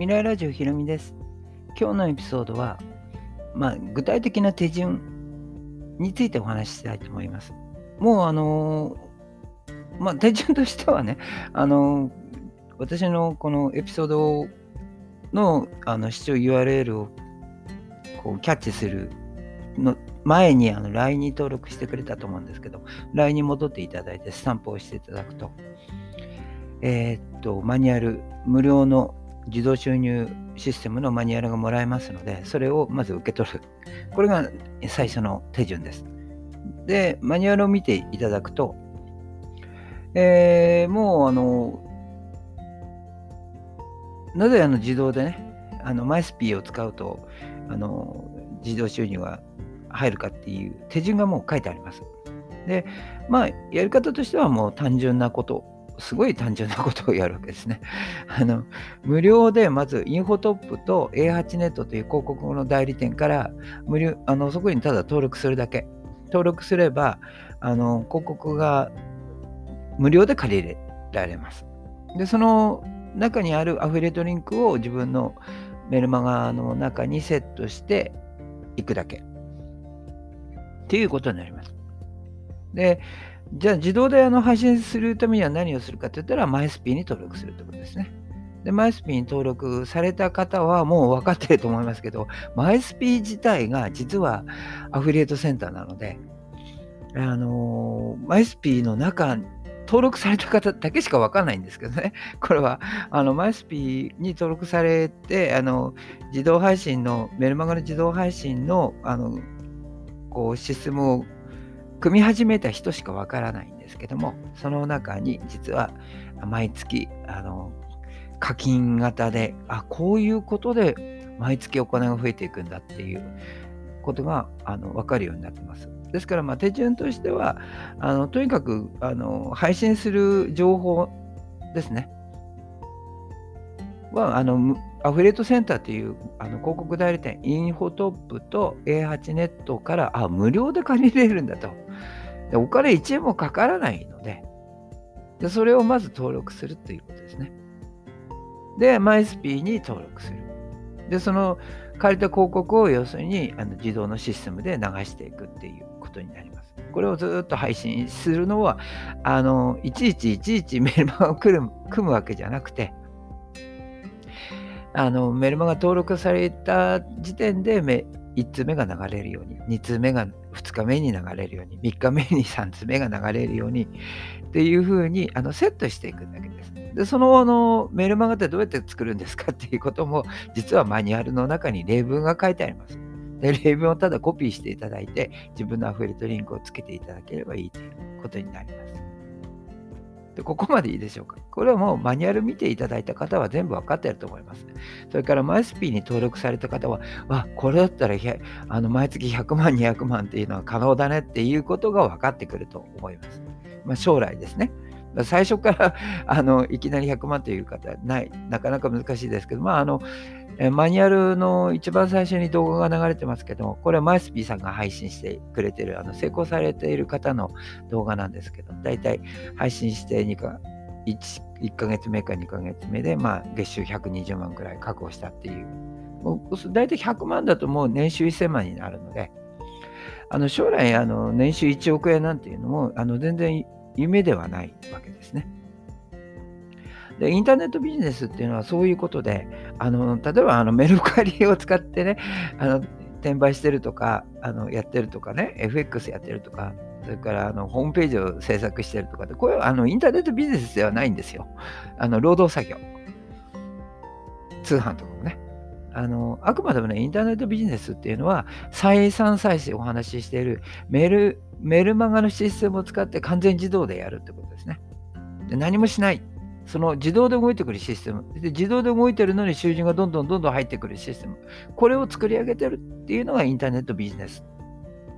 未来ラジオひろみです。今日のエピソードは、まあ、具体的な手順についてお話ししたいと思います。もうあのー、まあ、手順としてはね、あのー、私のこのエピソードのあの視聴 URL をこうキャッチするの前にあの LINE に登録してくれたと思うんですけど、LINE に戻っていただいてスタンプをしていただくと、えー、っと、マニュアル、無料の自動収入システムのマニュアルがもらえますので、それをまず受け取る。これが最初の手順です。で、マニュアルを見ていただくと、えー、もうあの、なぜあの自動でね、あのマイスピーを使うと、あの、自動収入が入るかっていう手順がもう書いてあります。で、まあ、やり方としてはもう単純なことすごい単純なことをやるわけですね。あの無料でまずインフォトップと A8 ネットという広告の代理店から無料あのそこにただ登録するだけ。登録すればあの広告が無料で借りられます。で、その中にあるアフィリエイトリンクを自分のメルマガの中にセットしていくだけ。っていうことになります。で、じゃあ自動であの配信するためには何をするかって言ったら MySP に登録するってことですね。で、MySP に登録された方はもう分かってると思いますけど、MySP 自体が実はアフィリエイトセンターなので、あの、MySP の中、登録された方だけしか分かんないんですけどね。これは、あの、MySP に登録されて、あの、自動配信の、メルマガの自動配信の、あの、こう、システムを組み始めた人しかわからないんですけども、その中に実は毎月、あの、課金型で、あ、こういうことで毎月お金が増えていくんだっていうことがあの分かるようになってます。ですから、まあ、手順としては、あのとにかくあの配信する情報ですね。はあのアフィリエイトセンターっていうあの広告代理店、インフォトップと A8 ネットからあ無料で借りれるんだと。でお金1円もかからないのでで、それをまず登録するということですね。で、MySP に登録する。で、その借りた広告を要するにあの自動のシステムで流していくっていうことになります。これをずっと配信するのは、あのいちいちいちいちメルマガを組むわけじゃなくて、あのメルマガ登録された時点で1通目が流れるように、2通目が2日目に流れるように、3日目に3つ目が流れるようにっていうふうにあのセットしていくだけです。で、そのあのメルマガってどうやって作るんですかっていうことも、実はマニュアルの中に例文が書いてあります。で、例文をただコピーしていただいて、自分のアフィリートリンクをつけていただければいいということになります。でここまでいいでしょうか？これはもうマニュアル見ていただいた方は全部分かっていると思います。それからマイスピーに登録された方は、わ、これだったらあの毎月100万、200万っていうのは可能だねっていうことが分かってくると思います。まあ、将来ですね。最初から あのいきなり100万という方はない、なかなか難しいですけど、まあ、あのマニュアルの一番最初に動画が流れてますけども、これはマイスピーさんが配信してくれてる、あの成功されている方の動画なんですけど、だいたい配信して2か 1, 1ヶ月目か2ヶ月目で、まあ、月収120万くらい確保したっていう。もう大体100万だともう年収1000万になるので、あの将来あの年収1億円なんていうのもあの全然夢ではないわけですね。で、インターネットビジネスっていうのはそういうことで、あの例えばあのメルカリを使ってね、あの転売してるとか、あのやってるとかね、FX やってるとか、それからあのホームページを制作してるとかこれはあのインターネットビジネスではないんですよ。あの労働作業。通販とかもね。あのあくまでもね、インターネットビジネスっていうのは、再三再生お話ししているメルメルマガのシステムを使って完全自動でやるってことですね。で何もしない。その自動で動いてくるシステムで、自動で動いてるのに収入がどんどんどんどん入ってくるシステム、これを作り上げてるっていうのがインターネットビジネス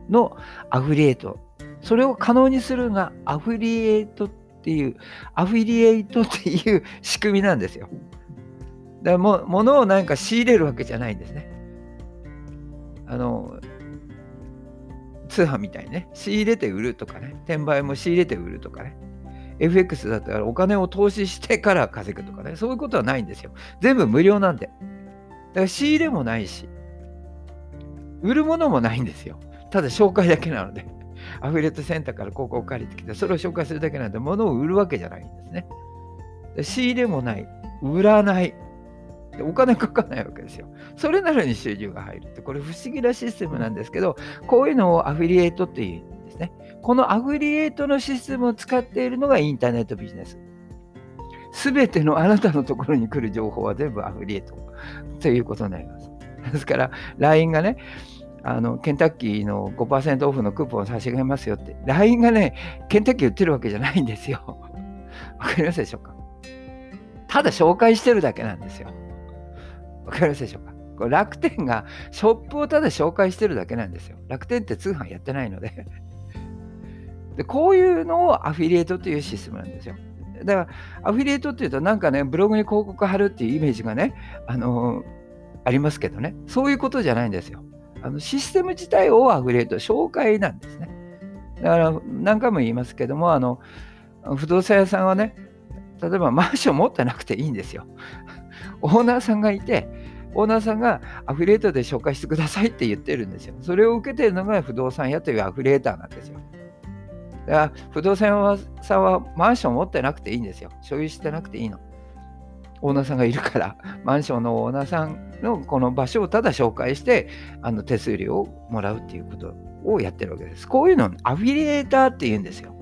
のアフィリエイト。それを可能にするのがアフィリエイトっていう、アフィリエイトっていう仕組みなんですよ。だも物を何か仕入れるわけじゃないんですね。あの、通販みたいにね、仕入れて売るとかね、転売も仕入れて売るとかね。FX だったらお金を投資してから稼ぐとかね、そういうことはないんですよ。全部無料なんで。だから仕入れもないし、売るものもないんですよ。ただ紹介だけなので。アフィリエイトセンターから広告を借りてきて、それを紹介するだけなんで、物を売るわけじゃないんですね。仕入れもない、売らない、でお金かかんないわけですよ。それなのに収入が入るって、これ不思議なシステムなんですけど、こういうのをアフィリエイトっていうんですね。このアフィリエイトのシステムを使っているのがインターネットビジネス。すべてのあなたのところに来る情報は全部アフィリエイトということになります。ですから、LINE がね、あのケンタッキーの5%オフのクーポンを差し上げますよって、LINE がね、ケンタッキー売ってるわけじゃないんですよ。わかりますでしょうかただ紹介してるだけなんですよ。わかりますでしょうか？これ楽天がショップをただ紹介してるだけなんですよ。楽天って通販やってないので で。こういうのをアフィリエイトというシステムなんですよ。だから、アフィリエイトっていうと、なんかね、ブログに広告貼るっていうイメージがね、あのー、ありますけどね、そういうことじゃないんですよ。あのシステム自体をアフィリエイト、紹介なんですね。だから何回も言いますけども、あの不動産屋さんはね、例えばマンション持ってなくていいんですよ。オーナーさんがいて、オーナーさんがアフィリエイトで紹介してくださいって言ってるんですよ。それを受けてるのが不動産屋というアフィリエイターなんですよ。だから不動産屋さんはマンション持ってなくていいんですよ。所有してなくていいの。オーナーさんがいるから、マンションのオーナーさんのこの場所をただ紹介して、あの手数料をもらうっていうことをやってるわけです。こういうのをアフィリエーターって言うんですよ。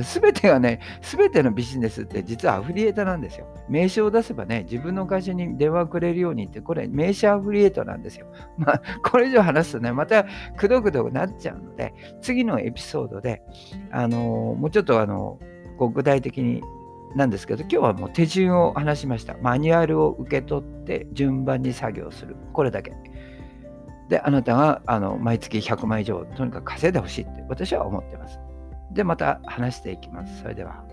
すべてがね、すべてのビジネスって実はアフリエーターなんですよ。名刺を出せばね、自分の会社に電話くれるようにって、これ名刺アフリエートなんですよ。まあ、これ以上話すとね、またくどくどなっちゃうので、次のエピソードで、あのもうちょっとあの、具体的になんですけど、今日はもう手順を話しました。マニュアルを受け取って順番に作業する。これだけ。で、あなたがあの毎月100万以上、とにかく稼いでほしいって私は思ってます。で、また話していきます。それでは。